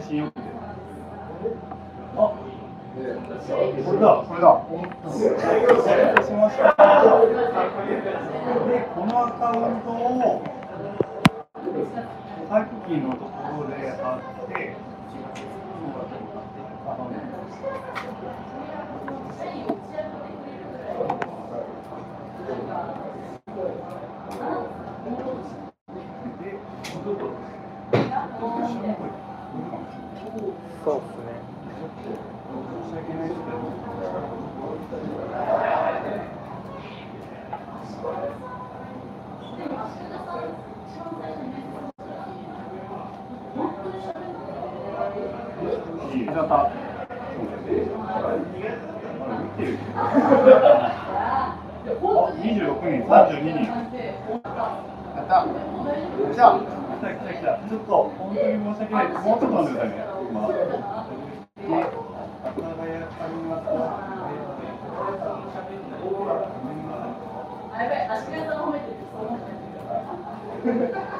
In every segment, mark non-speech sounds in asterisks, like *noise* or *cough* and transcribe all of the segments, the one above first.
配信予定。あ、これだ、これだ。失礼しました。で、このアカウントをさっきのところで貼って、で、そうですね。申し訳ないですけど。いいよ。あ、26人、32人。やった。よっしゃ。来た来た来た。ちょっと本当に申し訳ない。もうちょっと待ってくださいね。今。で、阿佐ヶ谷あります。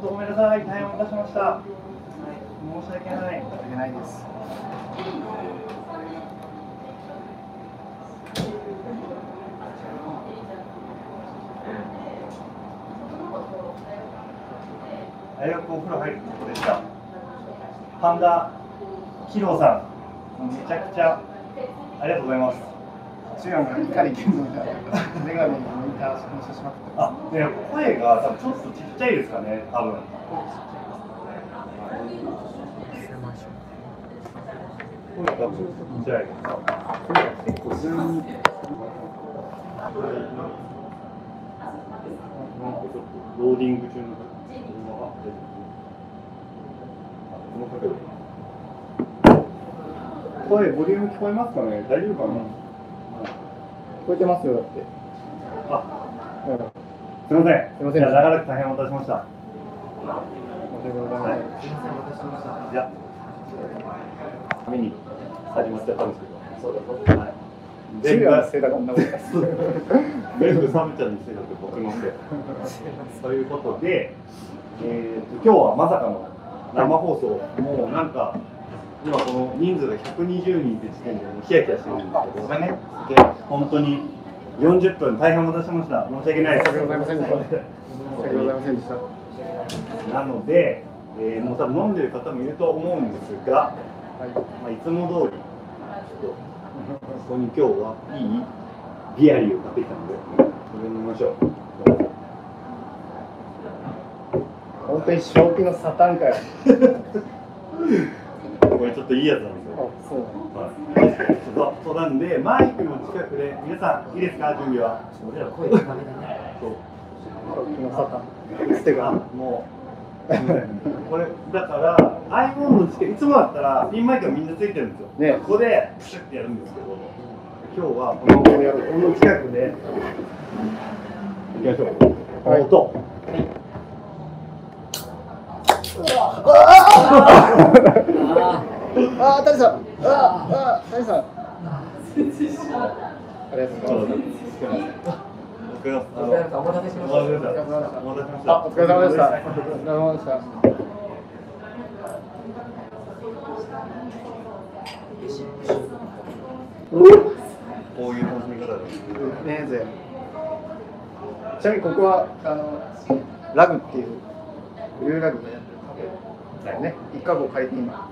本当ごめんなさい。大変お待たせしました。申し訳ない。申し訳ないです。大学お風呂入るとこでした。パンダキロさん、めちゃくちゃありがとうございます。中学の怒り健三みたいな。メガネにモニター反射しまってあ、ね、声が多分ちょっとちっちゃいですかね、多分。声が。声、ボリューム聞こえますかね大丈夫かな、聞こえてますよ、だって。あ、うん。すみません。すいませんじゃあ長らく大変お待たせしました。申し訳ございまはいせん。いや、目に始まっちゃったんですけど。そうだ、はい。中学のせいだから、こんなこと。全部サムちゃんいだって僕のせい。ということで、えー、と今日はまさかの生放送、もうなんか、今この人数が120人って時点でもうヒヤヒヤしてるんですけど、ごめんね。で、本当に40分大変お待たせしました。申し訳ないです。申し訳ございませんでした。申し訳ございませんでした。なので、えーもう多分飲んでる方もいると思うんですが、はい。まあ、いつも通り、ちょっと、ここに今日はいいビアリーを買ってきたので、これ飲みましょう。本当に正気のサタンかよ。*laughs* これちょっといいやつなんですよ。あ、そう。はい、そうそうなんで、マイクの近くで、皆さん、いいですか、準備は。俺ら声高めだね。そう正気のサタン。つてあか、もう、これ、だから、iPhone の近く、いつもだったら、ピンマイクがみんなついてるんですよ。ねここで、プシュッてやるんですけど、今日はこの、この近くで、いきましょう。はい音。あ、谷さん。あ、谷さん。ありがとうございます。僕の、あお疲れ様お待たせしましたお待たせしました。お待たせしました。あ、お疲れ様でした。お疲れ様でした。こういう楽しみ方です。ねぜ。ちなみにここはあのラグっていうブルーラグがやってるカフェだよね。一家を借りて今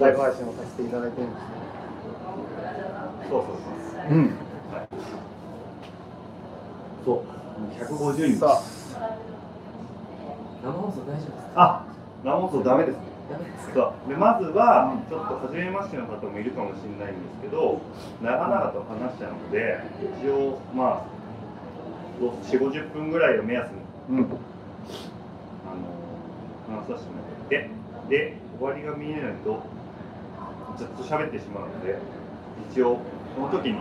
ライブ配信をさせていただいてるんですそうそうそう。うん。そう。150人。さ生放送大丈夫ですか？あ、生放送ダメですね。そうでまずはちょっと初めましての方もいるかもしれないんですけど長々と話したので一応まあ4 5 0分ぐらいを目安にうんあの話させてもらってで終わりが見えないとずっと喋ってしまうので一応その時に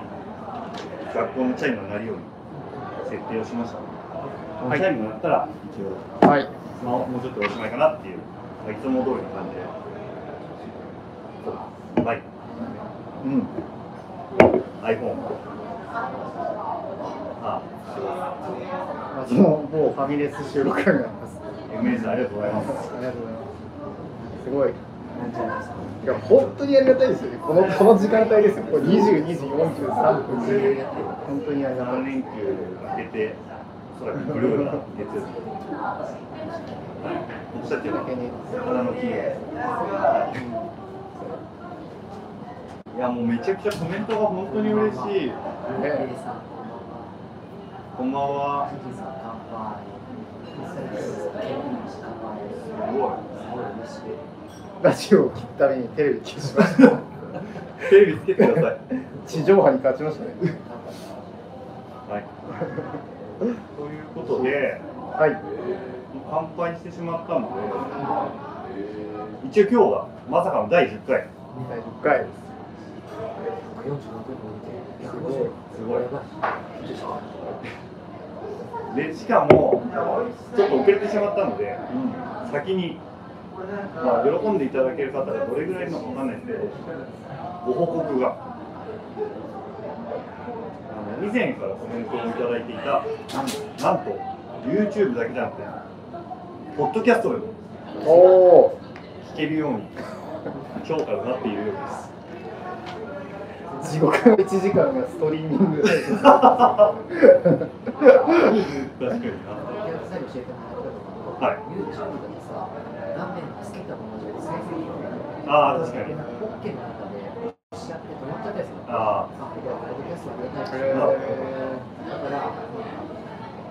学校のチャイムが鳴るように設定をしました。このチャイムが鳴ったら一応はい。まあ、もうちょっとおしまいかなっていう、まあ、いつも通りの感じで。そうバイクうん。iPhone あまあその某ファミレス収録になります。MS ありがとうございます。ありがとうございます。すごい。いや本当にありがたいですよね。このこの時間帯ですよ。これ22時43分で本当にありがたい3。連休明けておそらくブルーな月曜日僕たちは花の日いやもうめちゃくちゃコメントが本当に嬉しいエリさん、こんばんは。すごいすごい嬉しい。ラジオを聞くためにテレビ消しました。*laughs* テレビつけてください地上波に勝ちましたね。はい。ということで、はい。乾杯してしまったので、一応今日がまさかの第10回。第10回。46分見て。すごいすごいで、しかも、ちょっと遅れてしまったので、先に、まあ、喜んでいただける方がどれぐらいいるのかわかんないですけど、ご報告が。あの以前からコメントをいただいていた、なんと、YouTube だけじゃなくて、ポッドキャストでもおお聞けるように、評価がなっているようです。ー。地獄の1時間がストリーミング。*laughs* 確かにな。はいつけたままじゃ再生できない。ああ、確かに。ポッケの中で、しちゃって止まっちゃったやつが。ああ、これはポッドキャストありがたいへだーから、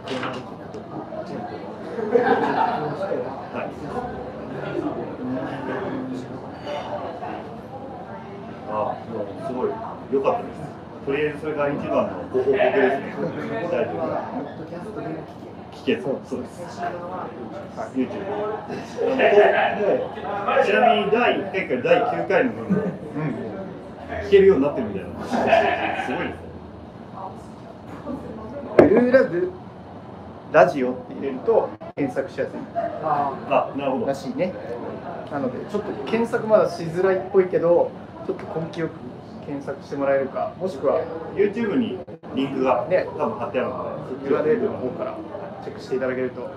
車で聞くとか、全部、聞く人は、はいあ、あもうすごい良かったです。とりあえずそれが一番のご報告ですね。大丈夫ポッドキャストでも聞ける。聞けそうそうです。先週は YouTube。もうちなみに第1回から第9回の分も聞けるようになってるみたいな。すごいですね。ブルーラグラジオって入れると検索しやすいああ、なるほどら。しいね。なのでちょっと検索まだしづらいっぽいけど、ちょっと根気よく検索してもらえるか、もしくは YouTube にリンクがね多分貼ってあるので、URL の方からチェックしていただけると。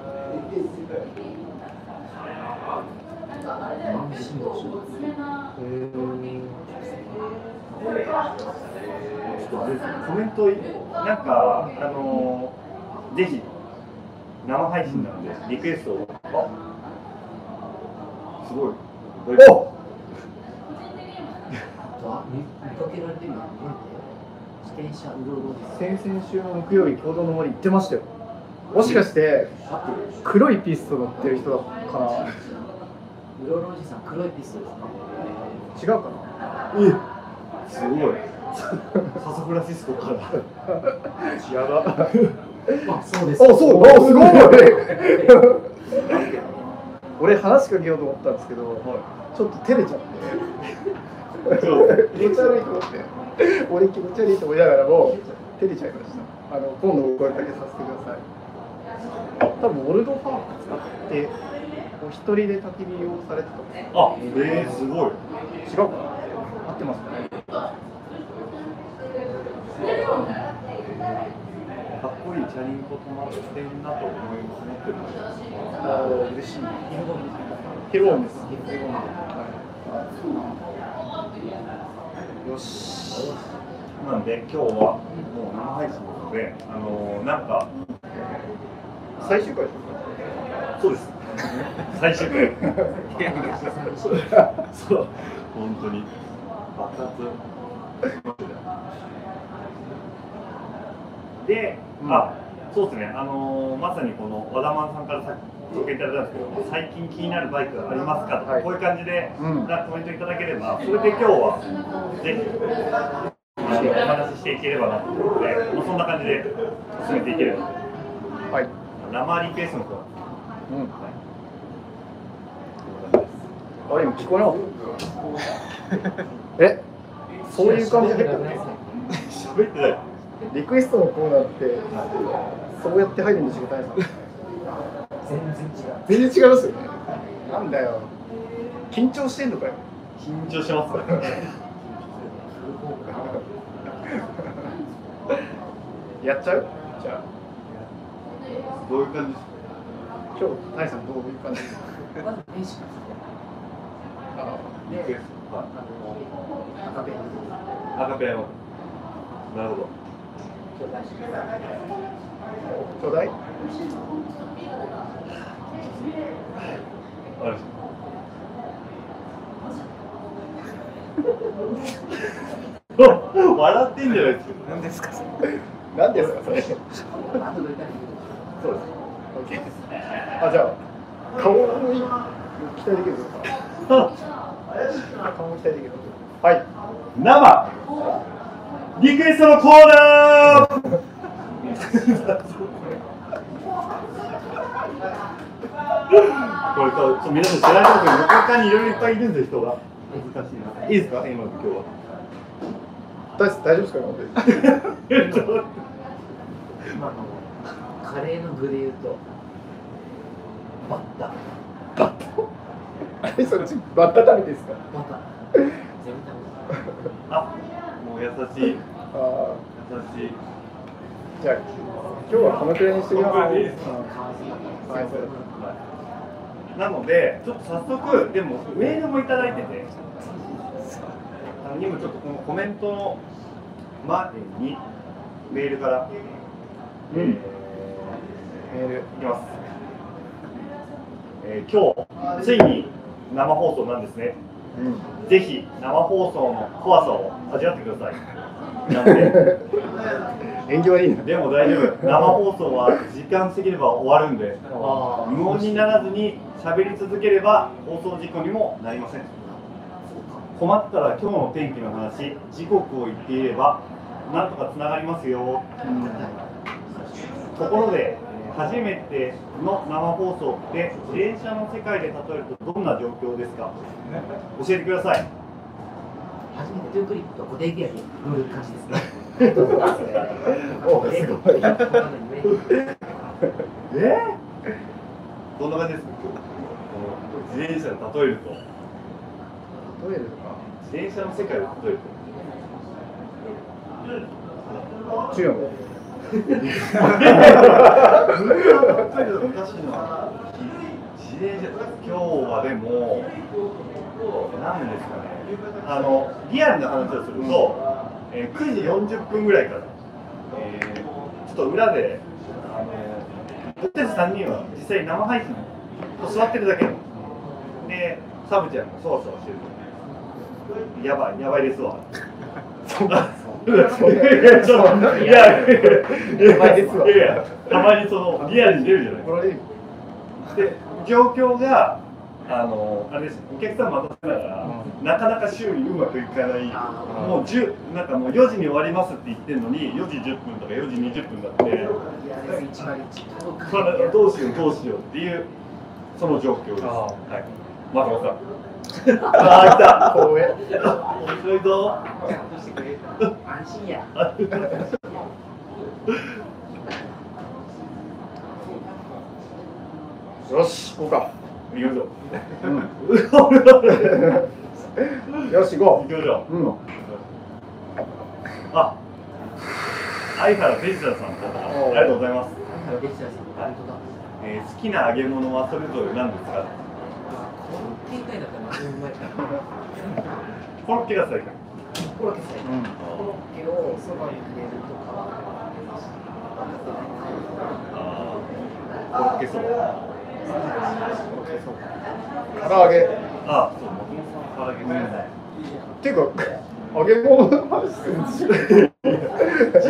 コメントなんかあのーぜひ生配信なのでリクエストをあすごいお。先々週の木曜日、共同の森行ってましたよ。もしかして黒いピスト乗ってる人だかうろうろおじさん、黒いピストですか？な違うかな？すごいササフランシスコからやば。あ、そうです。あ、そう、あ、すごい。*laughs* 俺話しかけようと思ったんですけど、ちょっと照れちゃって。気持ち悪いと思って。俺気持ち悪いと思いながらも、照れちゃいました。あの、今度お声かけさせてください。多分オルドファーク使って、お一人で焚き火をされてたのあえー、すごい。違うかな。合ってますかね。かっこいいチャリンコ止まってんなと思い思ってるんですあー嬉しい。日本語ヘローンです。よしなんで今日はもう生配信なのであのー、なんか最終回でそうです。最終回。そう、本当に爆発。で、うんあ、そうですね。あのーまさにこの和田マンさんからさ紹介いただいたんですけど、最近気になるバイクありますかとか、はいこういう感じで、うんなコメントいただければ、それで今日はぜひお話ししていければなと思うので、そんな感じで進めていければ。はい。生リクエストの方うん。あれ今聞こえなかった。*laughs* え、そういう感じで入ったの？喋ってない。リクエストのコーナーって、そうやって入るんでしょ、大さん。全然違う全然違いますよね。なんだよ。緊張してんのかよ。緊張してますね。*laughs* *laughs* やっちゃう？じゃあ、どういう感じですか？今日、大さんどういう感じですかまず名刺あリクエスト。はい赤ペンアカペラの。なるほど。ちょうだいちょうだいわかりました。笑ってんじゃないですか。何ですかそれ何ですか、それ。そうです。オッケーです。あ、じゃあ、顔に期待できるぞ。顔に期待できるぞ。はい。生リクエストのコーナーこれと、ちょ皆さん知らないけど、他にいろいろいっぱいいるんですよ、人が。難しいな。いいですか、今の今日は。大大丈夫ですか、本当に。まああのカレーの具で言うとバッタバッタ。*laughs* そっち、バッタ食べですか？バタ全部食あ、もう優しい。優あしい。ーじゃあ、今日はこのくらいにしてみます。このくらいでいいですか？べたかわいいはい、そうです。なので、ちょっと早速、でもメールもいただいてて、あの今ちょっとこのコメントの前にメールから、うんえーメール。いきます。えー今日、ついに生放送なんですね。うん。ぜひ生放送の怖さを味わってください。なんで、縁起悪いな。でも大丈夫。生放送は時間過ぎれば終わるんで、無音にならずに喋り続ければ放送事故にもなりません。困ったら今日の天気の話、時刻を言っていれば、なんとかつながりますよ。ところで、えー初めての生放送って、電車の世界で例えるとどんな状況ですか？教えてください。初めてトゥークリップと固定ギアに乗る感じですね。*laughs* え？ー、どんな感じですか？自転車で例えると、例える自転車の世界で例えると。か。中国。自転車、今日はでも、なんですかね、あのリアルな話をすると、えー9時40分ぐらいから、えーちょっと裏で、あの僕たち3人は実際生配信と座ってるだけの。で、サブちゃんがそわそわしてる。やばい、やばいですわ。いやいやいやいやたまにそのリアルに出るじゃない怒られる。で状況があのあれです。お客さん待たせながら、なかなか修理うまくいかない。もう10なんかもう4時に終わりますって言ってるのに4時10分とか4時20分だっていやです101それどうしようどうしようっていうその状況です。はい。松本さんああ来た光栄。面白いぞちゃんとして。くれ安心やよし、行こうか。行きましょうよし、行こう行きましょうう。ん。あ、相原デジタさんからありがとうございます。相原デジタさん本当だえー好きな揚げ物はそれぞれ何ですかこの展開だったら何でもうまいか。らコロッケが最高。コロッケさえうんコロッケをそば。に入れるとかあーコロッケそば。唐揚げ。あ、そう、松本さん唐揚げね。うんっていうか、揚げ物の話するんですよ。自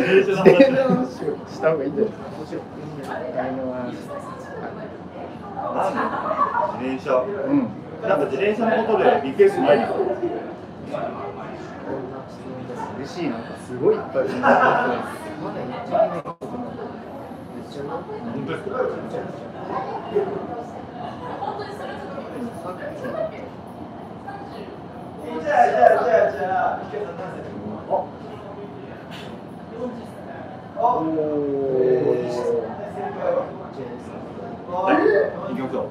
転車の話自転車の話をした方がいいんじゃないですか。自転車。うん。なんか自転車のことでリクエストないですか？嬉しいなんかすごいいっぱいまだ言っちゃいけないことも言っちゃうよ。本当ですかさっきおおはい、行きましょう。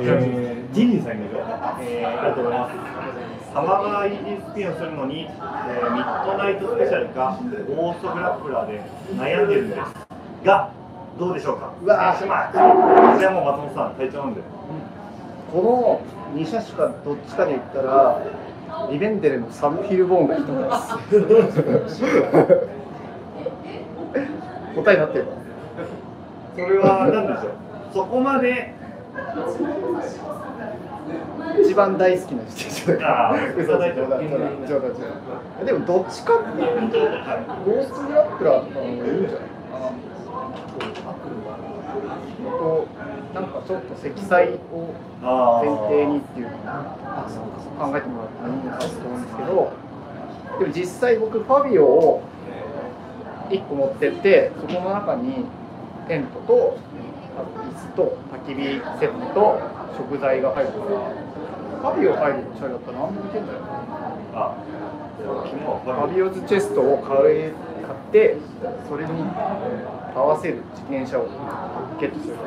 えー、ジンジンさんいきましょう。えー、ありがとうございます。サマーイージースピンをするのに、えー、ミッドナイトスペシャルか、オーストグラップラーで悩んでるんです。が、どうでしょうか？うわー選手前これはもう松本さん、体調なんで。この2車種かどっちかで言ったらリベンデルのサブフィルボーンが一つです *laughs* 答えになってるそれは何でしょう？そこまで、一番大好きな自転車だから。嘘だ冗談冗談冗談冗談でもどっちかっていうとゴーストグラップラーとかの方がいいんじゃないとなんかちょっと積載をあ前提にっていうのを考えてもらったらいいのかなと思うんですけどでも実際僕ファビオを1個持ってってそこの中にテントと椅子と焚き火セットと食材が入るからファビオ入るチャリだったら何でもいけんじゃない？かあ、ファビオズチェストを買え買ってそれに合わせる自転車をゲットする。フ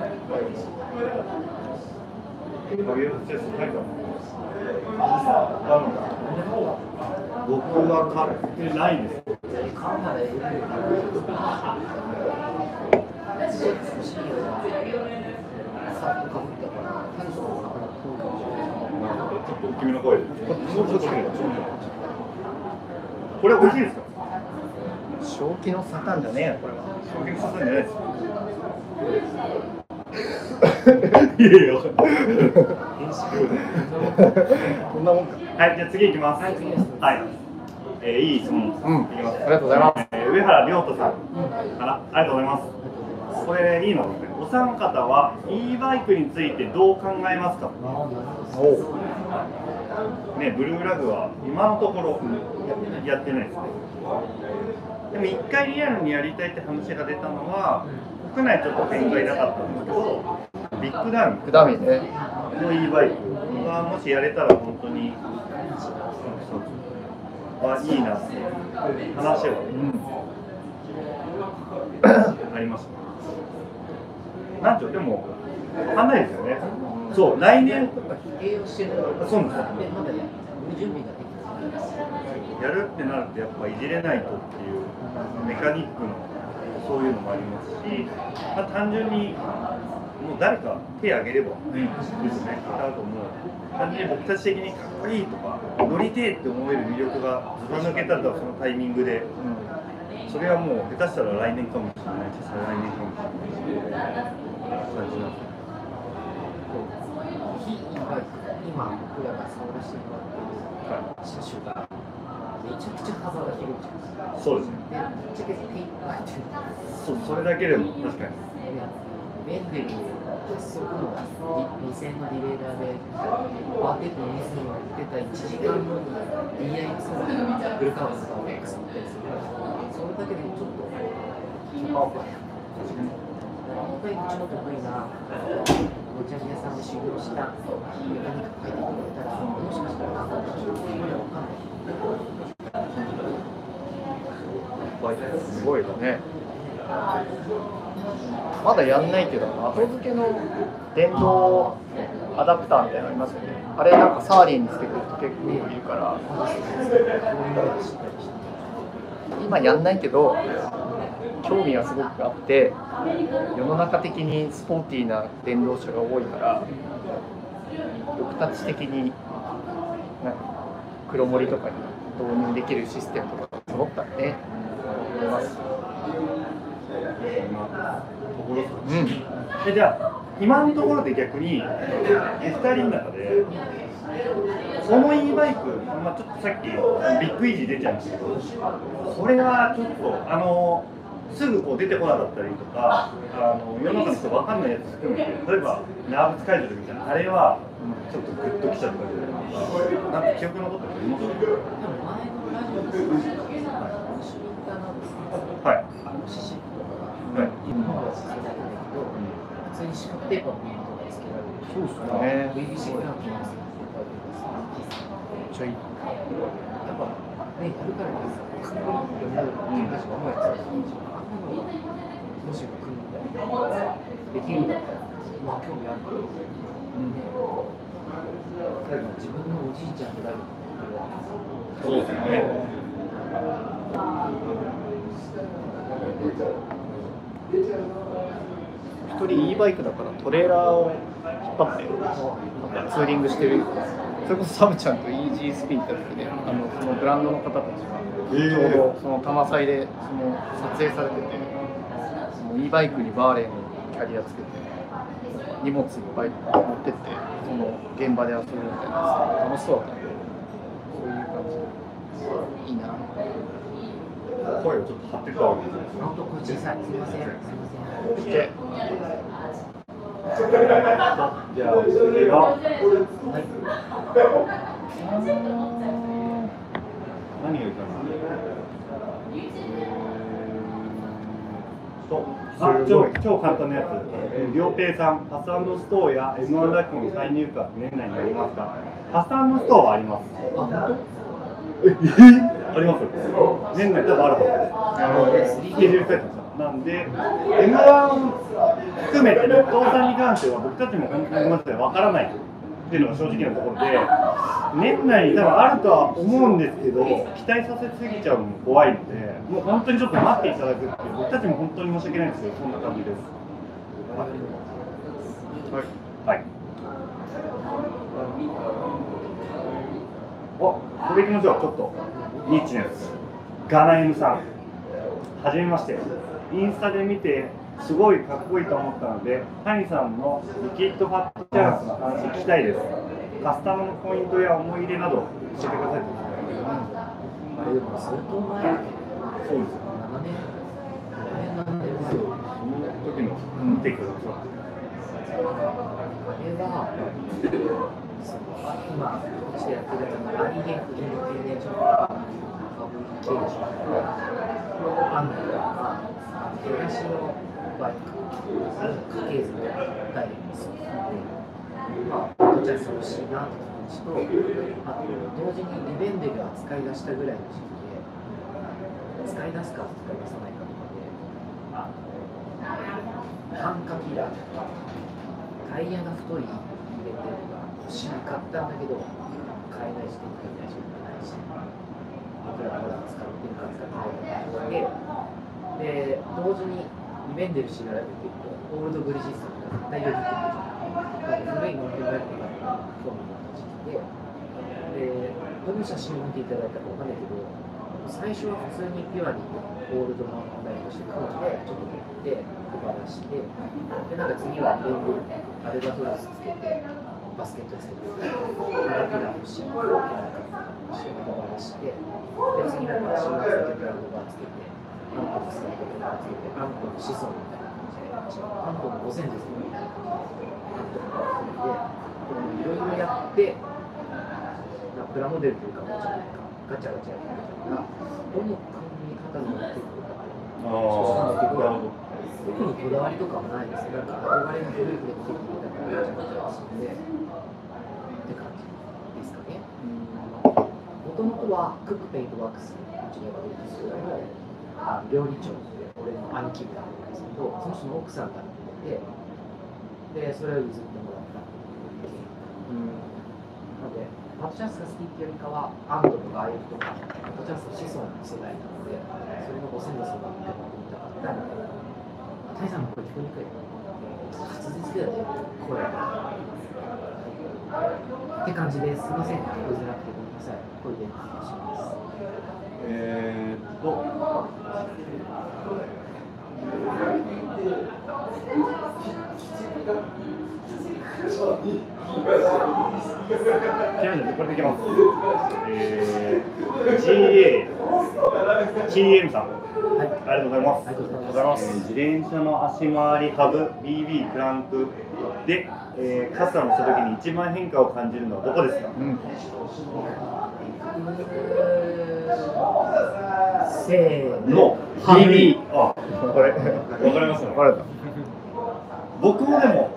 ァビオスチェスト書いてあるあの？僕は買ってないです。君の声。これ美味しいですか？正気のサタンじゃねえよこれは衝撃させんじゃないですいやいや。こんなもんかはい、じゃあ次行きます。はい次ですはい。えー、いい質問。うんいきます。ありがとうございますえー上原亮太さんかな、ありがとうございます。これいいの？お三方は e バイクについてどう考えますか？ね、ブルーラグは今のところやってないですね。でも一回リアルにやりたいって話が出たのは、国内ちょっと展開なかったんですけど、ビッグダウンくだみねの e バイクがもしやれたら本当に、あいいなって話はありました。なんちょでも、わかんないですよね。そう、来年。とか併用してるそうなんですでまだやるってなるとやっぱいじれないとっていうメカニックのそういうのもありますし、まあ、単純にもう誰か手挙げればいいですね。あともう単純に僕たち的にかっこいいとか乗りてえって思える魅力がずば抜けたらそのタイミングで。それはもう下手したら来年かもしれないし再来年かもしれない感じなんですよ非 e バイク今僕らが触らせてもらってる車種がめちゃくちゃ幅が広いじゃないですかそうですね。でぶっちゃけ手いっぱいってるそうそれだけでも確かに。ベンデルそこの2000のリレーダーでバーテックの水に乗ってた1時間後に DIX のフルカーブとかを X 乗ったりするそれだけでちょっとキャパオーバーや本当にうちの得意なごちゃ屋さんで修行したメカニック書いてくれたらもしかしたら分かるかんないすごいよねまだやんないけど後付けの電動アダプターみたいなのありますよね。あれなんかサーリーにつけてると結構いるから。今やんないけど興味はすごくあって世の中的にスポーティーな電動車が多いから僕たち的になんか黒森とかに導入できるシステムとか揃ったらね思います。うん。えじゃあ今のところで逆に2人の中でこの e バイク、まあ、ちょっとさっきビッグイージー出ちゃいましたけどこれはちょっとあのすぐこう出てこなかったりとかあの世の中の人分かんないやつ含めて例えばナーブス解除みたいなあれはちょっとグッときちゃったりとか。なんか記憶残ってる人いますはい。あのかはい日本はつけど、普通に四角ペーパーのものとかつけられる。そうっすよねやつめっちゃいいやっぱね、やるからね、かっこいいって思う人たちが思うやつだし、あん。なのもしも組んでできるんだったら、まあ興味あるから、ね、例えば自分のおじいちゃんであるそうですね一人 e バイクだからトレーラーを引っ張ってなんかツーリングしてるそれこそサブちゃんとイージースピンって時であのそのブランドの方たちがちょうどその多摩祭でその撮影されててその e バイクにバーレーのキャリアつけて荷物いっぱい持ってってその現場で遊ぶみたいな楽しそうだったんでそういう感じいいな声をちょっと張ってたわけですねじゃあ次が何がいいかな。とあ超超簡単なやつ、えー、両平さん、パスストアや M1 ラックの再入荷年内にありますかパスストアはあります。あ、本え？あります。年内多分あると思います。なるほど。ねスケジュールなんで、M1 含めて、日東さんに関しては、僕たちも本当にごめんなさい、わからないっていうのが正直なところで、年内に多分あるとは思うんですけど、期待させすぎちゃうのも怖いので、もう本当にちょっと待っていただくっていう、僕たちも本当に申し訳ないんですけど、そんな感じです。はい。はい。お、これ行きましょう、ちょっと。ニッチなやつ。ガナエムさん。はじめまして。インスタで見て、すごいかっこいいと思ったので、谷さんのリキッドファットチャンスの話聞きたいです。カスタムのポイントや思い入れなど教えてください。あれでも相当前そうですよ。7年、7年、7年前。その時のテイクだそうあれは、今、ちでやってるのがーションパブリケーションアンドが東のバイク、家系図のダイレクトでまあ、どちらに欲しいなって感じと、あと同時にリベンデルが使い出したぐらいの時期で、使い出すか使い出さないかとかで、あの半化キラーとか、タイヤが太いリベンデルが欲しかったんだけど、買えないし、手に入れないし、売れないし、僕らまだ使ってるか使ってないかで、で、同時にリベンデル調べていくと、オールドブリヂストンが絶対よぎってくるじゃない。古いノンテバイクが興味持った時期で、で、どの写真を見ていただいたかわかんないけど、最初は普通にピュアにオールドのバイクとして組んで、ちょっと持って、配らして、で、なんか次はレンブアルバトロスつけて、バスケットつけて、ラクラ欲しい、大きな感じして、配らして、で、次なんかシーマつけて、ランドバーつけて、アンコのスタートとかつけて、アンコの子孫みたいな感じで、アンコのご先祖様みたいな感じで、いろいろやって、なプラモデルというか、もうちょっとなんかガチャガチャやってるから、どの組み方に持っていくのか、ああ、なるほど。特にこだわりとかはないです。なんか憧れのグループで来てくれたから、ガチャガチャ遊んで、って感じですかね。もとはクックペイントワークス、うちで呼ばれるんですけども、あ料理長って俺の兄貴があるんですけど、その人の奥さんがいて、で、それを譲ってもらったっていうなので、パトチャンスが好きっていうよりかは、アンドとかアイフとか、パトチャンスの子孫の世代なので、それのご先祖様って思ってみたかったので、タイさんの声聞こえにくい。滑舌だよね、声が。って感じです。すみません、聞こえづらくてごめんなさい。声でお願いします。えーっと、これでいきます。えー、GA、TM さん。はい。ありがとうございます。ありがとうございます。えー自転車の足回り、ハブ、BB、クランクで、えーカスタムしたときに一番変化を感じるのはどこですか？うん。せーの。の。BB あ、これ。わかりますバレた。*laughs* 僕もでも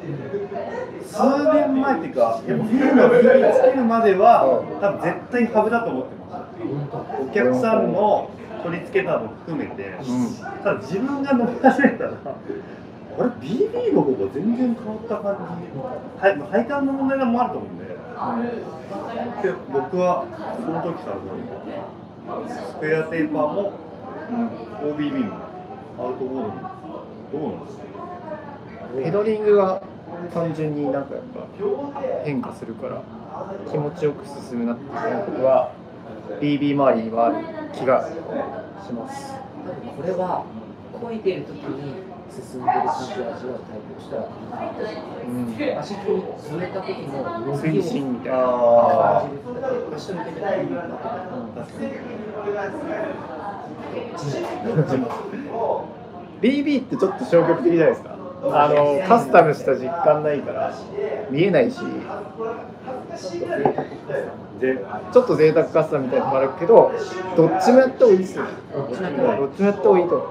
数年前っていうか、やっぱフィルの BB つけるまでは、多分絶対にハブだと思ってました。お客さんの取り付けたの含めて、ただ自分が乗り始めたら、あれ、BB の方が全然変わった感じ、はい、配管の問題もあると思うんで、で僕はその時からスクエアテーパーも、OBB もアウトボードも、どうなんですか？ペダリングが単純になんかやっぱ変化するから気持ちよく進むなっていう感覚は BB 周りにはある気がします。これは漕いでる時に進んでる感じを味わうタイプとしたらうん足に触れた時の動きみたいなあ感じる足の手でい。いなと思確かに BB ってちょっと消極的じゃないですかあのカスタムした実感ないから見えないしでちょっと贅沢カスタムみたいなのもあるけどどっちもやった方がいいですよどっちもやった方がいい。と思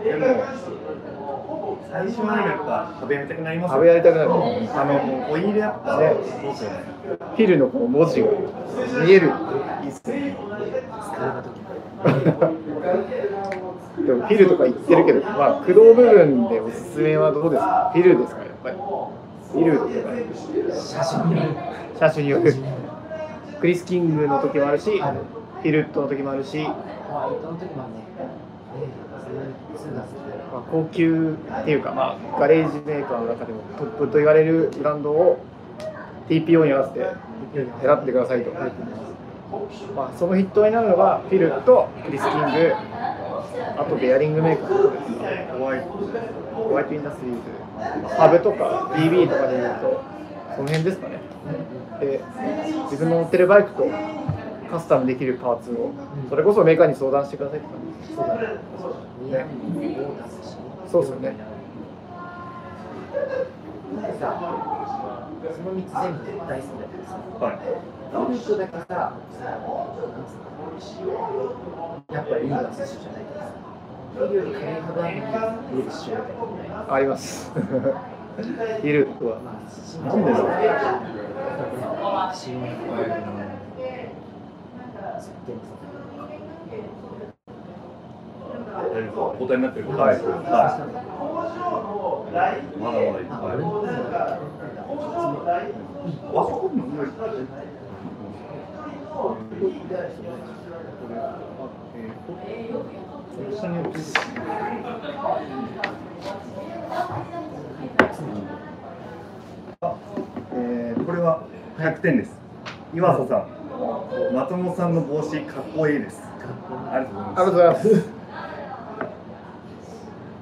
うでも最初はねやっぱ食べやりたくなります食べやりたくなる。あのオイルやっぱねフィルのこの文字が見える。いいっすね。疲れた時 *laughs* でもフィルとか言ってるけど、まあ、駆動部分でおすすめはどうですか？フィルですか？やっぱり。フィルとか。写真に。車種に。よるクリス・キングの時もあるしフィルットの時もあるし、まあ、の時もね。まあ、高級っていうか、まあ、ガレージメーカーの中でもトップと言われるブランドを TPO に合わせて選んでくださいと、まあ、その筆頭になるのがフィルとクリス・キングあとベアリングメーカー。とかですねホワイト。ホワイトインダストリーズ。ハブとか BB とかでいうとその辺ですかね。で自分の乗ってるバイクとカスタムできるパーツをそれこそメーカーに相談してくださいって感じです。そうだね。そうですよね。さ、その三つ全部大好きだけどさ、はいフルートだけさ、なんつうのやっぱりいいバス種じゃないけどさ、フィルより軽い。あります。*laughs* いるは。まあ、なんでだろう。です答えになってるはい。はい。まだまだいっあ、ぱい。あそえーこれは100点です。岩佐さん、松本さんの帽子かっこいいです。ありがとうございます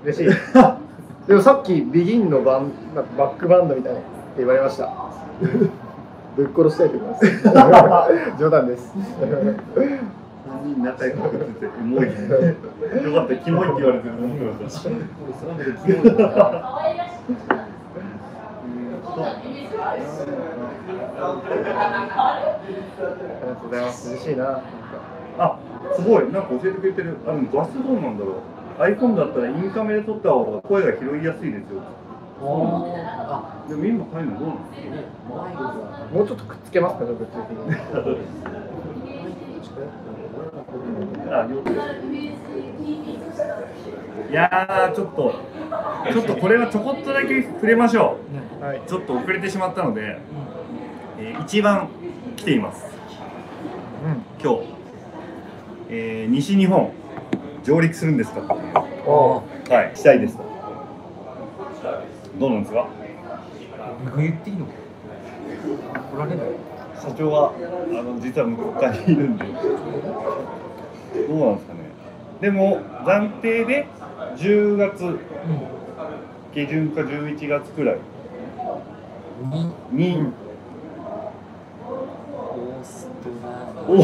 嬉しい *laughs* でもさっきビギンのバンバックバンドみたいなって言われましたぶっ殺したいと思います *laughs* 冗談ですます。仲良くくっついて、エモい。よかった、キモいって言われてるありがとうございます嬉しいなあ、すごい、なんか教えてくれてる。あ、でも画質どうなんだろう。iPhone だったらインカメで撮った方が声が拾いやすいですよ。あ、でも今こういうのどうなんですかもうちょっとくっつけますかね物理的にいやー、ちょっと、ちょっとこれはちょこっとだけ触れましょはい、う。ちょっと遅れてしまったので、えー一番来ています。今日、えー西日本上陸するんですか？はい、したいですと。どうなんですか？何言っていいの怒られない社長はあの実は向こう側にいるんで、どうなん。ですかね。でも、暫定で10月下旬か11月くらいにに、オーストラお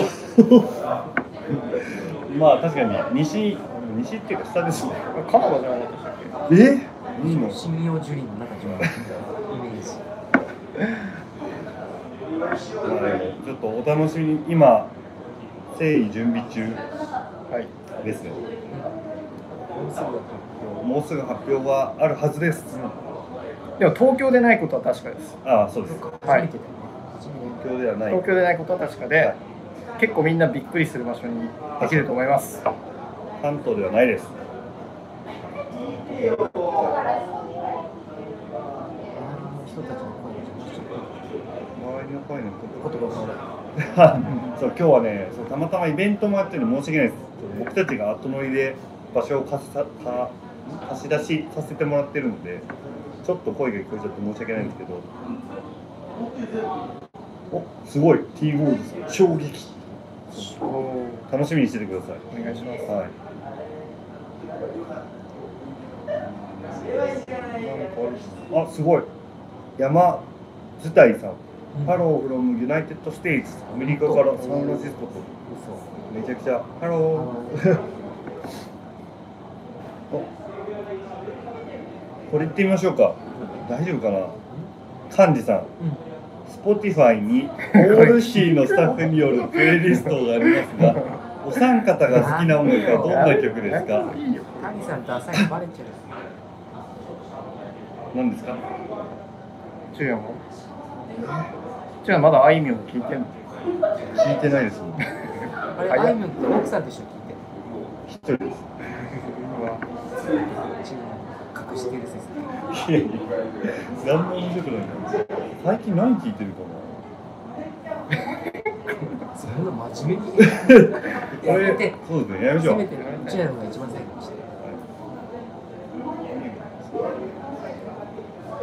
リまあ確かに西西っていうか下ですねカナダじゃなかったっえ？アいいの。シミオジュリの中島のイメージまあねちょっとお楽しみに今誠意準備中。けはい。ですね。もうすぐ発表もうすぐ発表はあるはずです、でも東京でないことは確かです。ああそうです。はい。東京ではない。東京でないことは確かで、結構みんなびっくりする場所にできると思います。関東ではないです周りの人たちの声がちょっ周りの声のと言葉がそう *laughs* 今日はねそうたまたまイベントもあってるので申し訳ないです。僕たちが後乗りで場所を貸しさか貸し出しさせてもらってるのでちょっと声が聞こえちゃって申し訳ないんですけど。おすごい T ゴールドさん衝撃。お楽しみにしててください。お願いします。はい。あすごい。山伝いさん Hello from United States America からサンフランシスコと。めちゃくちゃハローお。これ行ってみましょうか。大丈夫かな？幹事さん。Spotify にオールシーのスタッフによるプレイリストがありますが *laughs* お三方が好きな音楽はどんな曲ですか？いいよ。谷さんと朝にバレちゃ何ですか？中也も中也まだあいみょん聞いてんの？聞いてないですもん。うああいみょんって奥さんと一緒に聞いてる一人です。隠してる説いやいや何も面白くないな最近何聞いてるか *laughs* そんな真面目に？*laughs* そうですねやめましょう。せめてうちらのが一番最後にして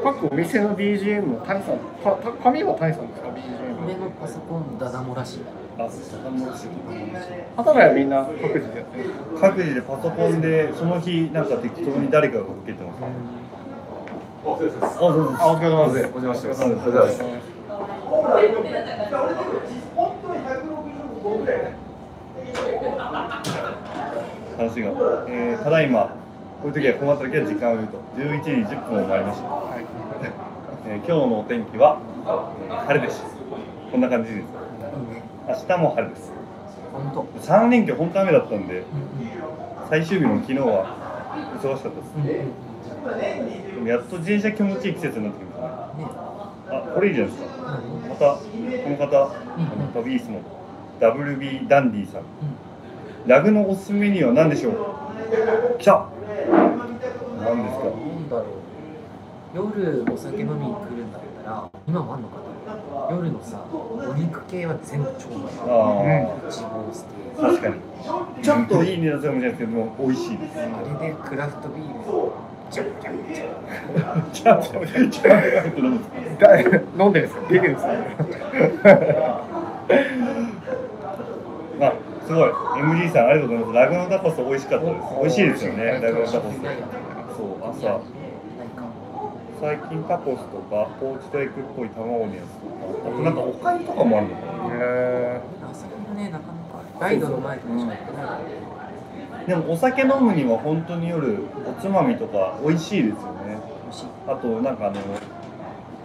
各お店の BGM も谷さんかた紙は谷さんですか BGM 俺のパソコンダダ漏らし。あたはみんな各自でやってる。各自でパソコンでその日なんか適当に誰かが受けてますあそうです。あお疲れ様です。お邪魔してます。お邪魔してます。話が、えー、ただいまこういう時は困った時は時間を言うと。11時10分を回りました、えー今日のお天気は、えー晴れです。こんな感じです。明日も晴れです。本当。3連休本当雨だったんでうん最終日の昨日は忙しかったです。うんでもやっと自転車気持ちいい季節になってきましたね。あこれいいじゃないですか。何またこの方、あのトビースの WB ダンディさん。ラグのおすすめメニューは何でしょう？来た何ですか？なんだろう夜お酒飲みに来るんだったら今もあんのかな？夜のさお肉系は全部超うまい。あイチボステあ、確かに。ちょっといい値段すもしれないですけども美味しいです。あれでクラフトビール。ジジャンジャンじゃあじゃあじゃあ *laughs* って飲むんでるんですよ出てるんですよあ、*laughs* すごい。MG さんありがとうございます。ラグのタコス美味しかったです。美味しいですよね。ラグのタコス。そう朝。最近タコスとかポーチドエッグっぽい卵のやつとか。あとなんかおかゆとかもあるのかな。へ朝日がねなかなかライドの前とかしかでもお酒飲むには本当に夜おつまみとか美味しいですよね。美味しい。あとなんかあの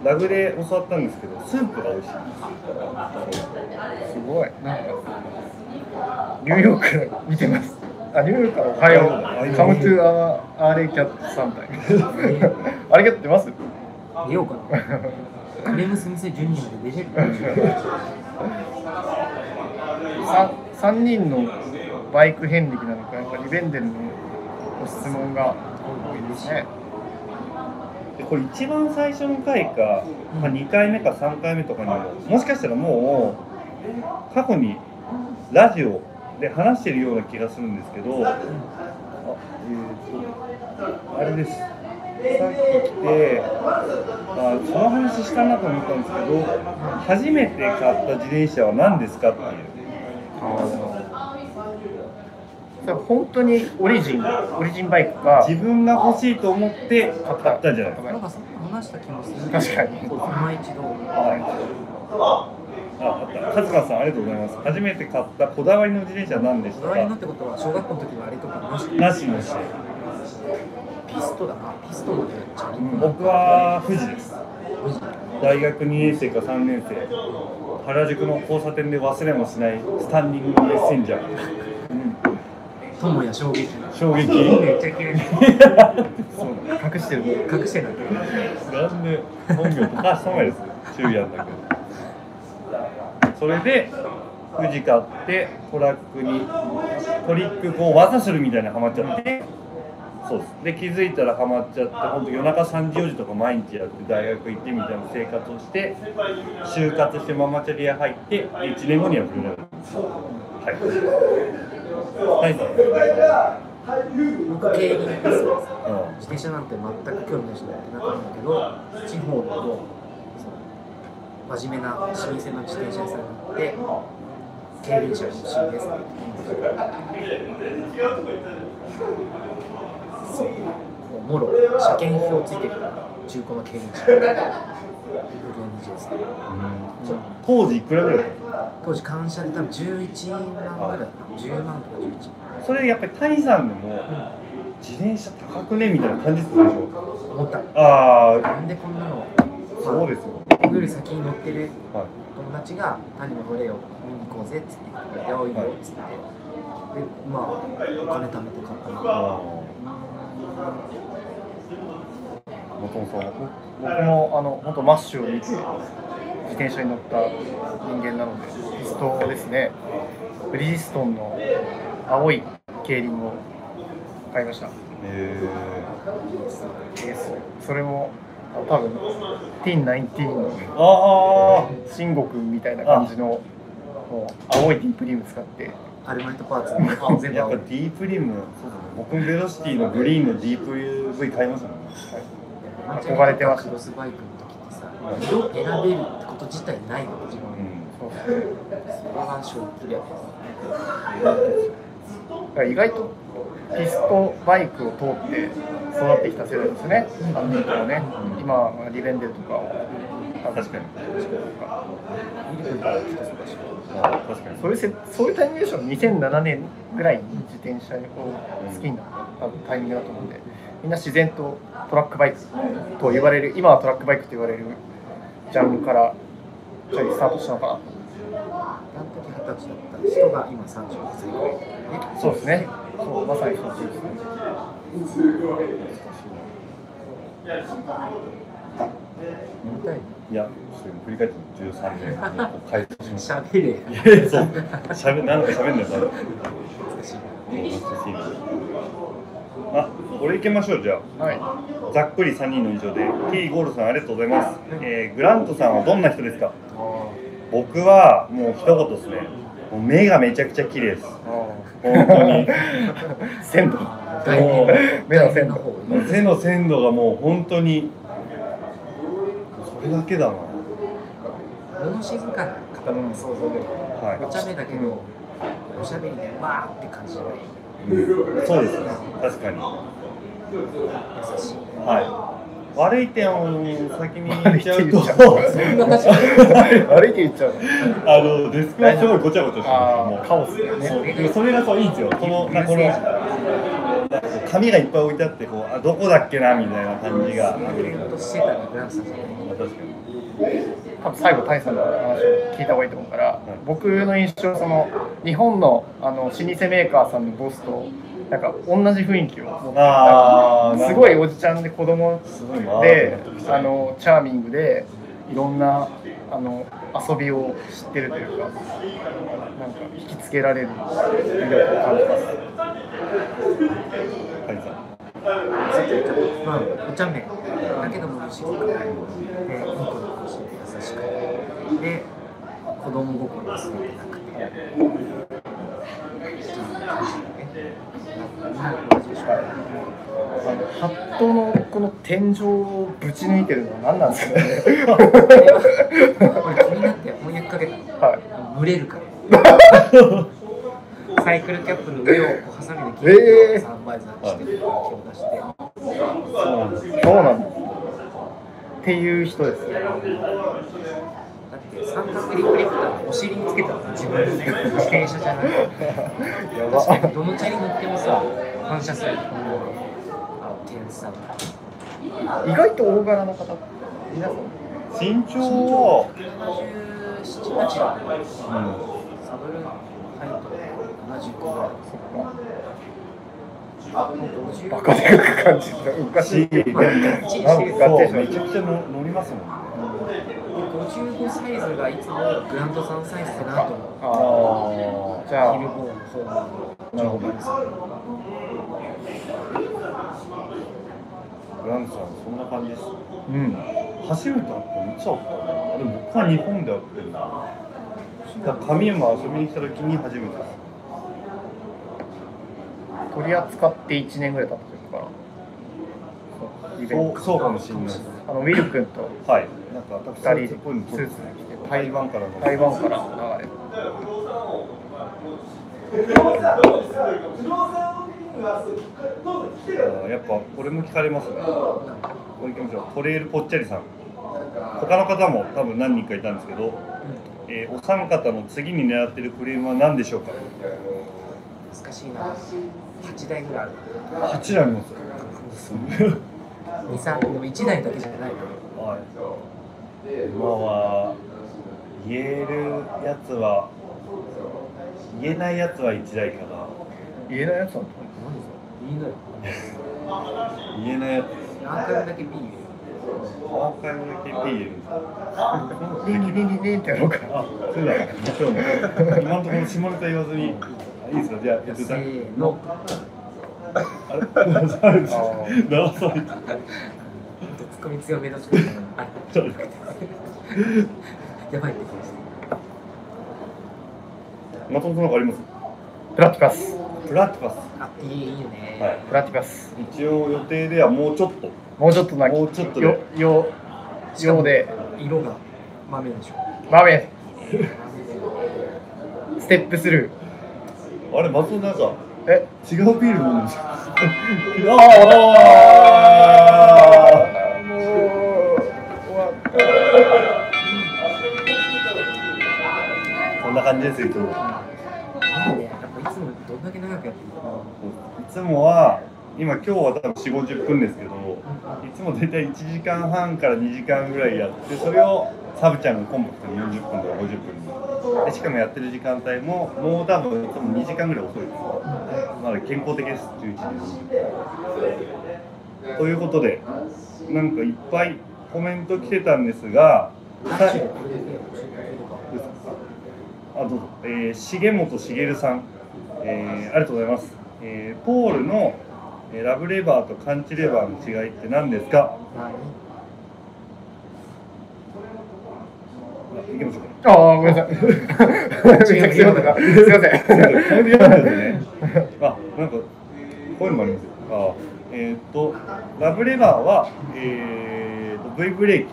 ラグで教わったんですけどスープが美味しいーすごい。なんかニューヨークから見てます。あニューヨークから？おはようカムトゥアアーレイキャット3体あれキャット出ます？出ようかな。クレームスミスジュニアで出れる。三三人のバイク遍歴なのかやっぱリベンデルのご質問が多いですね。でこれ一番最初の回か、まあ、2回目か3回目とかにももしかしたらもう過去にラジオで話してるような気がするんですけど、あえーとあれです。さっき来てあその話したなと思ったんですけど初めて買った自転車は何ですかっていう。本当にオリジンオリジンバイクか。自分が欲しいと思って買ったんじゃないですか。なんかそんな話した気もする。確かに。今一度。はいあ、あった。カズマさん、ありがとうございます。初めて買ったこだわりの自転車は何でしたこだわりのっか。てことは小学校の時はあれとかなしなしのし。ピストだなピストまでチャリン僕は富士です。大学2年生か3年生。原宿の交差点で忘れもしないスタンディングメッセンジャー。友也衝撃衝撃？めっちゃ綺麗 *laughs* そう隠してる隠してるなんで本名高橋智也です。中やんだけど。それで富士買ってトラックにトリックこう技するみたいなのハマっちゃって。そうです。で気づいたらハマっちゃって本当夜中3時4時とか毎日やって大学行ってみたいな生活をして就活してママチャリ屋入って1年後にはフルラグはいはい。僕競輪が好きです。うん。自転車なんて全く興味ない人なんてなかったんだけど地方の真面目な老舗の自転車屋さんに行って競輪車が欲しいです。そうもろ車検表ついてるから中古の競輪車当時いくらぐらい当時感謝で多分11万ぐらいかな10万とか11それやっぱり谷さんでも自転車高くね？みたいな感じするでしょ思った。ああなんでこんなのそうですよ僕より先に乗ってるはい。友達が「谷も乗れよ見に行こうぜ」っつって言って「いやいいよ」っつってでまあお金貯めて買ったの。ああ元々さん僕もあの本当 MASH を見て自転車に乗った人間なのでピストですね。ブリヂストンの青い競輪を買いました。えそれも多分ティン19のー、あ慎吾君みたいな感じのもう青いディープリーム使って。アルマイトパーツ。全部青い。やっぱディープリムそうだね僕もベロシティのグリーンのディープ UV 買いましたもんね。憧れてましたクロスバイクの時ってさ色選べるってこと自体ないわけ自分そうそれは意外とピストバイクを通って育ってきた世代ですね、3人ともね、今はリベンデルとかを。確かに。そういうせそういうタイミングでしょ、2007年ぐらいに自転車を好きになった多分タイミングだと思うんで、みんな自然とトラックバイクと言われる、今はトラックバイクと言われるジャンルからちょいスタートしたのかな。あの時二十歳だった人が今36歳ぐらいねそうですね、そうまさにそうですね。見た。いいやそれ振り返っても13年回答しました。喋れいやそうしゃべなんかしゃべんないから難しい懐かしいなあこれいけましょうじゃあはい、ざっくり3人の以上で T ゴールさんありがとうございます、えーグラントさんはどんな人ですか僕はもう一言ですねもう目がめちゃくちゃ綺麗です。本当に。*laughs* 鮮度、目の鮮度。の方もう背の鮮度がもう本当に。それだけだな。物静かな方の想像ではい。お茶目だけど、おしゃべりでわーって感じ。じゃないうん。そうですね。確かに。優しい。はい悪い点を先に言っちゃうと悪いそんな確かに悪いって言っちゃうの。あのデスクはすごいごちゃごちゃしてもうーカオスだよね。それがそういいんですよ。このなこの紙がいっぱい置いてあってこうあどこだっけなみたいな感じが。多分最後谷さんの話を聞いた方がいいと思うから、僕の印象はその日本のあの老舗メーカーさんのボスとなんか同じ雰囲気をすごいおじちゃんで子供すごいな。であのチャーミングでいろんなあの遊びを知ってるというかなんか引きつけられる魅力を感じます。はいささっき言ったまあお茶目だけども静かでい。い子だし優しくてで子供心忘れてなくてハットのこの天井をぶち抜いてるのは何なんですかね？俺気になって翻訳かけたの。はい。蒸れるから。サイクルキャップの上をこうサミで切ってサンバイザーしてる気を出して、そうなんです。そうなんだっていう人ですねだって三角リフレクターお尻につけたら自分のね自転車じゃない。*laughs* や確かばにどのチャリ乗ってもさ反射するあ天才。意外と大柄な方。皆さん。身長は、77、8だうん、サブルハイト。75ぐらい50バカでかく感じる昔し、でも、まあがっちりしてるそう、がっちりしてるめちゃくちゃの乗りますもんね。55サイズがいつもグランドさんサイズかなと思うああじゃあヒルボーンフォームなるほどグランドさん、そんな感じです。うん初めて会ったのいつ会ったのでも僕は日本で会ってるな。だから神山遊びに来た時に初めて。取り扱って1年ぐらい経った時かなそうそうそうかもしれないです。あのウィル君とはい。なんか私2人でっぽいのスーツで来て台湾からの台湾から流れやっぱこれも聞かれますね。これ行きましょう。トレイルぽっちゃりさん。他の方も多分何人かいたんですけど、えーお三方の次に狙ってるフレームは何でしょうか。難しいな8台ぐらいある八台あります。23でも1台だけじゃないはい。今は言えるやつは言えないやつは一台かな。言えないやつなんだいいのよ言えないやつ。何回だけ B 入れ？るアーカイブだけ P 入れ？るんですか。リンリンリンリンリンってやろうかあ、そうだ。今日も今のところ下ネタ言わずに。あいいですか。じゃあやってせた。ーのあれ？流され？て。あ流され？て。ツッコミ強めの人あちょっとやばいってきまし松本なんかあります？プラティパスプラティパス。たあいいいいよね、はい。プラティパス一応予定ではもうちょっと。もうちょっとなもうちょっとでよよようで色が豆でしょ豆ステップスルあれ松本なんかーえ？違うビール飲んでるじゃん。ああ。感じですよ。いつも。いいねやっぱいつもどんだけ長くやってるの？いつもは今今日は多分4 5 0分ですけどいつも大体1時間半から2時間ぐらいやってそれをサブちゃんがコンパクトに40分とか50分にでしかもやってる時間帯ももう多分いつも2時間ぐらい遅いですまだ健康的です11時ということでなんかいっぱいコメント来てたんですがあどうぞ、えー、重本茂さん、えーありがとうございます、えーポールの、えーラブレバーとカンチレバーの違いって何ですか？行きましょうか。ああごめんなさい。めちゃくちゃ読ん。すいません。あなんかこういうのもあります。よあえっ、とラブレバーはえー、と V ブレーキ。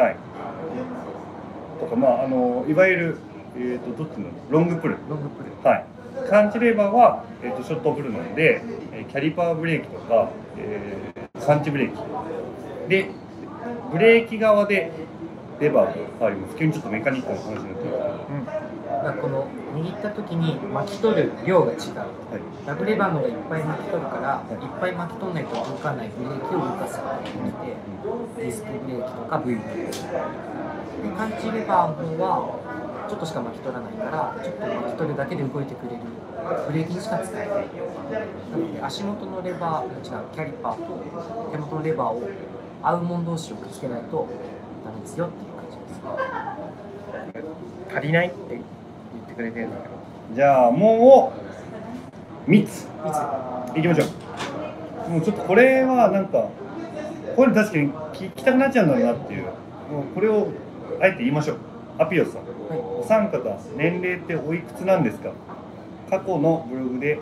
はいとかまああのいわゆるえっ、とどっちの？ロングプル。ロングプレーはい、カンチレバーは、えー、とショットプルなので、えーキャリパーブレーキとか、えーカンチブレーキ。でブレーキ側でレバーが変わります。急にちょっとメカニックな話になってますけど、だからこの握った時に巻き取る量が違う。はい、ラブレバーの方がいっぱい巻き取るから、い、っぱい巻き取らないと動かないブレーキを動かすことができてディスクブレーキとか V ブレーキでカンチレバーの方はちょっとしか巻き取らないからちょっと巻き取るだけで動いてくれるブレーキにしか使えない。なので足元のレバー違うキャリパーと手元のレバーを合うもん同士をくっつけないとダメですよっていう感じです。足りないってくれてるんだけど。じゃあもう3つ。いついきましょう。もうちょっとこれはなんかこれ確かに聞きたくなっちゃうんだろうなっていう。もうこれをあえて言いましょう。アピオスさん。はいお三方年齢っておいくつなんですか？過去のブログで、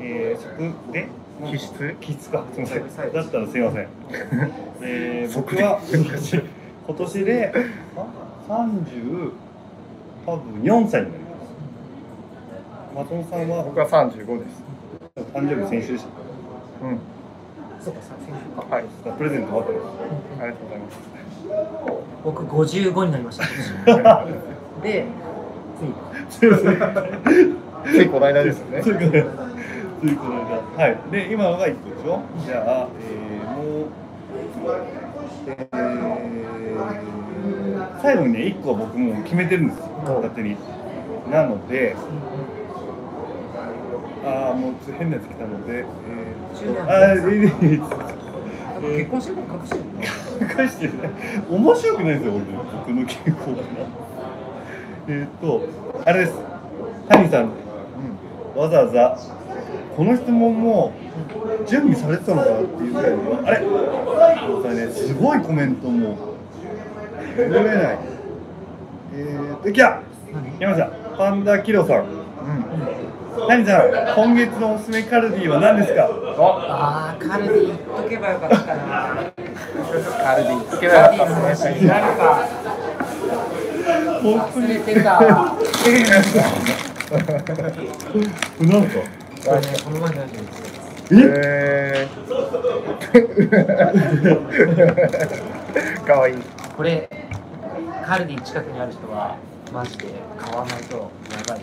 えー、そで気質気質か？すみませんはいだったらすみません。えー、僕即は今年であ？30多分4歳になります松本さんは僕は35です。誕生日先週でしうん。そうか、先週か。はい。たプレゼント待ってます。ありがとうございます。僕55になりました。*laughs* で、ついついこの間ですよね。ついこの間。ついこの間。はい。で今のが1個でしょ？じゃあ、えー、もうえー、最後にね1個は僕もう決めてるんですよ。勝手に。なのでああもう変なやつ来たので、えー、あーいいいいいいなんか結婚してるの隠してるの返してるね面白くないですよ俺僕の傾向がえーっとあれです谷さん、わざわざこの質問も準備されてたのかなっていうぐらいのあれそれねすごいコメントも読めないえーっときゃ山下パンダキロさん谷さん今月のおすすめカルディは何ですか？あー、カルディ言っとけばよかったな。カルディつけなかったですねなんか、本当に忘れてた。*laughs* なんかこれね、この前のラジオでえー、かわいい。これ、カルディ近くにある人は、マジで買わないとやばい。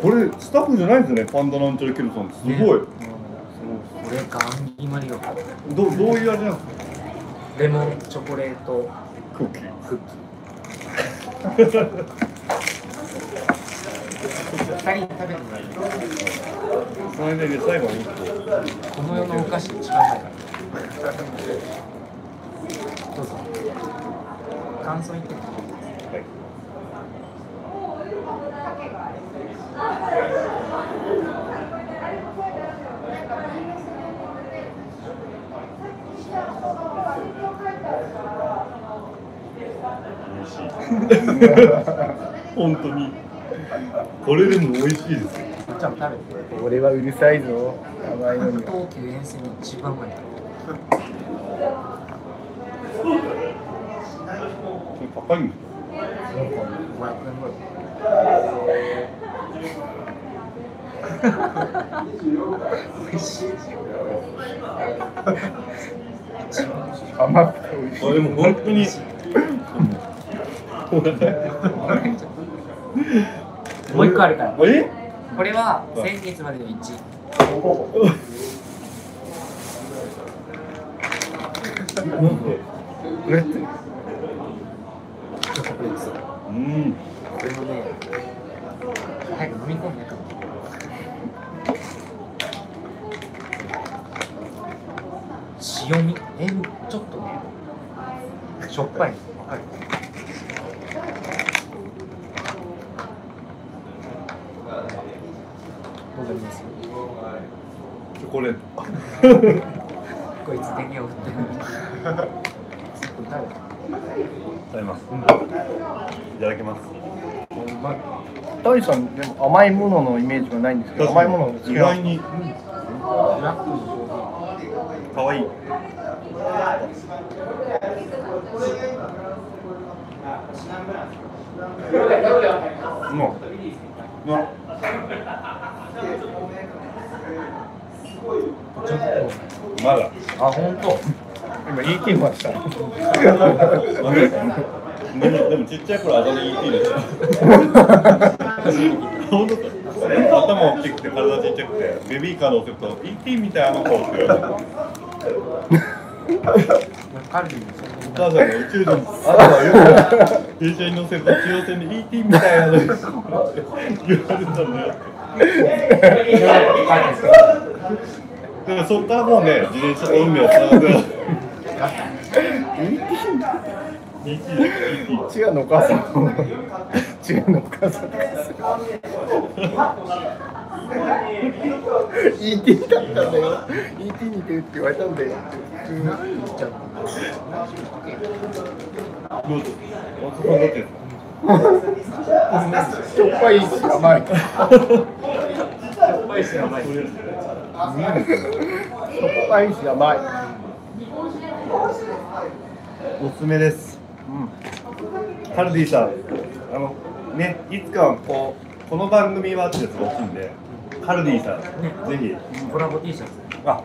これスタッフじゃないですよね？パンダなんちゃらキロさんすごい、ねこれ、ガン決まりよ。どどういう味なんですか？レモン、チョコレート、クッキークッキー。*laughs* 二人に食べてもらえるそれでね最後に1個この世のお菓子一番うまいから。どうぞ。感想言ってみて。はい本当にこれでも美味しいですよちゃんと食べて。俺はうるさいぞ甘いのには東急沿線に一番うまい高いんです500円ぐらい。*laughs* 美味しいですよ。甘くて美味しいでも本当に *laughs* *laughs* もう一個あるから。え？これは先月までの1。えチョコプレーツ。うんこれもね、早く飲み込んでか塩味、塩ちょっとね、しょっぱいのわかるどうでもいいですよ。チョコレートこいつ電源を振ってます、いただきます。タイさんでも甘いもののイメージがないんですけど甘いもの意外にブラックのコーヒー。可愛い。うまいうまちょっまだ。と、あ、本当。今言い切りましたでもでもちっちゃい頃あだ名 ET でした。本当頭大きくて体ちっちゃくてベビーカー乗せると ET みたいな顔って言われてカルディのお母さんが宇宙人。あなたはよく電車に乗せると中央線で ET みたいなの言われたんだよ *laughs* でもそっからもうね自転車と海はつながってます ET ET 違うのお母さん。違うのお母さん。ET だったん。だよ ET に似てるって言われたん。だようん。言っちゃうのどうぞ松田さん。どっちですかしょっぱいし甘いしょっぱいし甘い。しょっぱいし甘い。おすすめです。うん。カルディさんあのねいつかはこうこの番組はってやつが大きいんでカルディさん、ぜひ。コラボ T シャツ。あ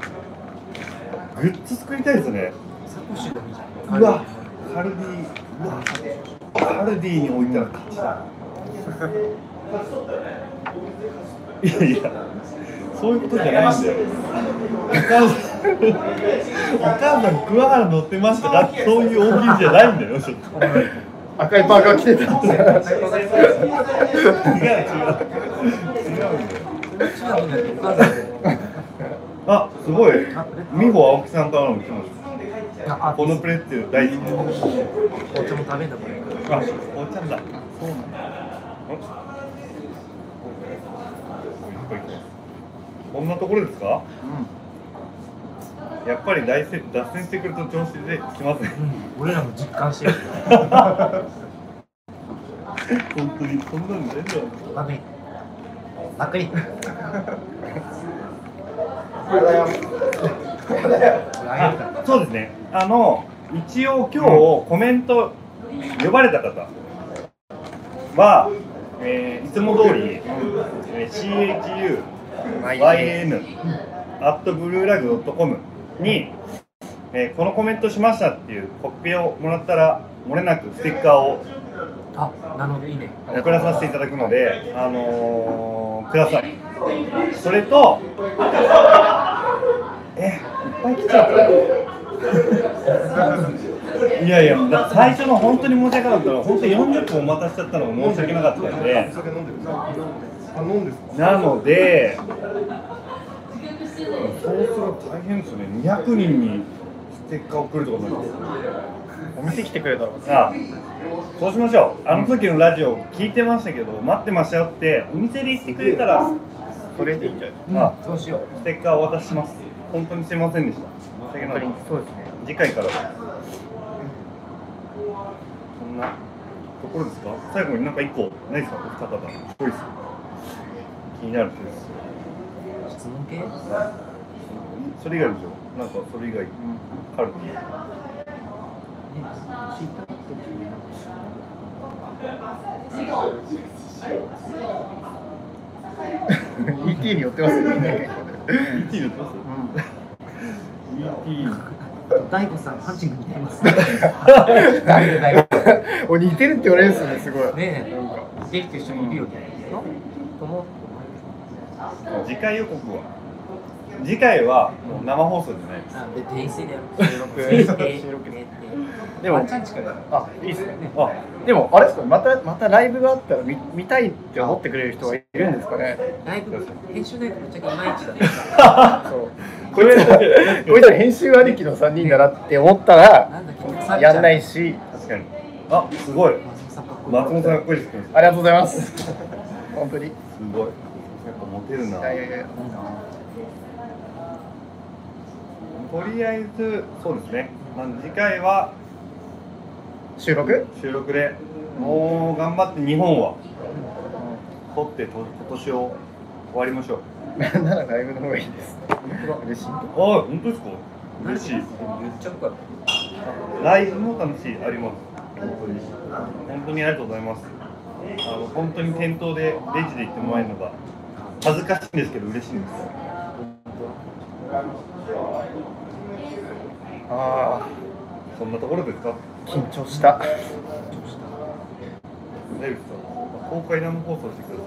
グッズ作りたいですね。サコッシュでもいいじ。ゃんうわカルディうわカルディに置いたら勝ちだ。*laughs* いやいやそういうことじゃないんだよ。お母さんお母さん桑原乗ってました？かそういう大喜利じゃないんだよ。ちょっと。赤いパーカー着てた。んです違う。違う。違うあすごい。美穂青木さんからの来ました。あこのプレッツェル大好き。紅茶も食べんだこれ。あ、お茶だ。そうなんだ。こんなところですか？やっぱり大せ脱線してくると調子できますね。うん俺らも実感してる本当にこんなの全然。ばっかりばっかりそうですね。あの一応今日コメント呼ばれた方は、えーいつも通り、えー CHU YN アットブルーラグドットコムに、えーこのコメントしましたっていうコピーをもらったら漏れなくステッカーをあなるほどいいね送らさせていただくので、あのーください。それと、え、いっぱい来ちゃった。*laughs* いやいや、最初の本当に申し訳なかったのは、本当に40分お待たせちゃったのが申し訳なかったので、酒飲んですかなので、そうすると大変ですよね、200人にステッカー送るってことになるお店来てくれたらあそうしましょう、あの時のラジオ聞いてましたけど、待ってましたよって、お店で言ってくれたら、それでいいんじゃない？あそうしよう。ステッカーをお渡しします。本当にすいませんでした。そうですね。次回から。は。こんなところですか？最後になんか一個、ないですか？お二方。チョイス。気になる人です。質問系？それ以外でしょ。なんかそれ以外、カルディ。うん ET に寄ってますよね ET 言ってます ?ET。大悟さんハンチング似てますお似てる？って言われる？んですよねすごいねえ似てる？って人いる？よねと思次回予告は？次回はもう生放送じゃないです。あで訂正でやる。収録。収録ででもあいいですね。あ、でもあれですか？またまたライブがあったら見見たいって思ってくれる人がいるんですかね？ライブ編集ライブぶっちゃけいまいちだった *laughs* そう。こいつらこいつら編集ありきの3人だなって思ったらやんないし。確かに。あ、すごい。松本さんかっこい。いですね。ありがとうございます。*laughs* 本当に。いすごい。モテるな。やいやいやいいなとりあえず、そうですね。まあ、次回は収録？収録で、もう頑張って日本は撮ってと今年を終わりましょう。*laughs* ならライブの方がいいです嬉しいあ、本当ですか？嬉しい。言っちゃうからライブも楽しい、あります。本当に。本当にありがとうございます。あの本当に店頭でレジで行ってもらえるのが恥ずかしいんですけど嬉しいんです。あそんなところですか？あ緊張した大丈夫ですか。公開生放送してください。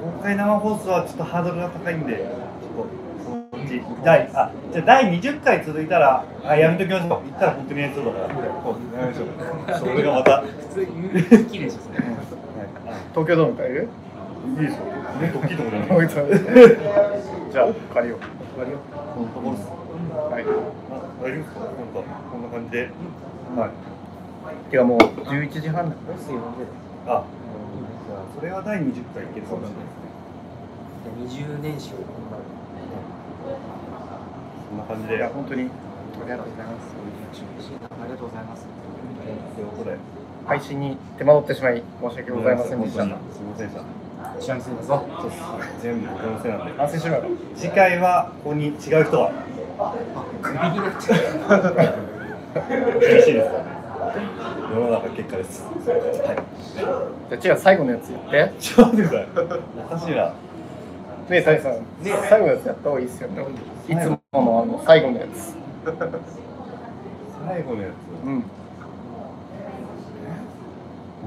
公開生放送はちょっとハードルが高いんで、ちょっとそのうち第あじゃあ第20回続いたらあやめときましょう。行ったら本当にやりそうだから。やめましょう。それがまた。はい普通に綺麗ですよそれ東京ドーム借りる？いいですよ。ね、大きいところじゃあ借りよう借りよこのところです。うはいあ大丈夫ですか？なんかこんな感じで。はい。てかもう11時半だあ、じゃあそれは第20回いけるかもしれないですね。20年史をそんな感じで。いや本当にありがとうございますありがとうございますということで。配信に手間取ってしまい申し訳ございませんでしたすみませんでした。幸せだぞ。全部僕のせいなんで。反省しろよ。次回はここに違う人は。あクビになっちゃう。厳しいです。世の中結果です。はい。じゃあ違う最後のやつやって。ちょっと待って。くださいおかしいなねえ。サイさん、最後のやつやった方がいいですよね。いつものあの最後のやつ。最後のやつ。うん。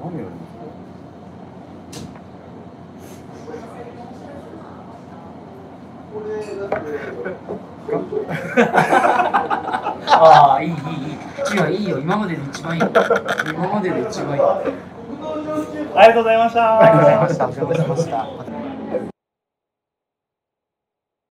何やるんですああ、いい、いい、いい。違う、いいよ。今までで一番いい。今までで一番いい。ありがとうございましたりがとうございました。お邪魔しました。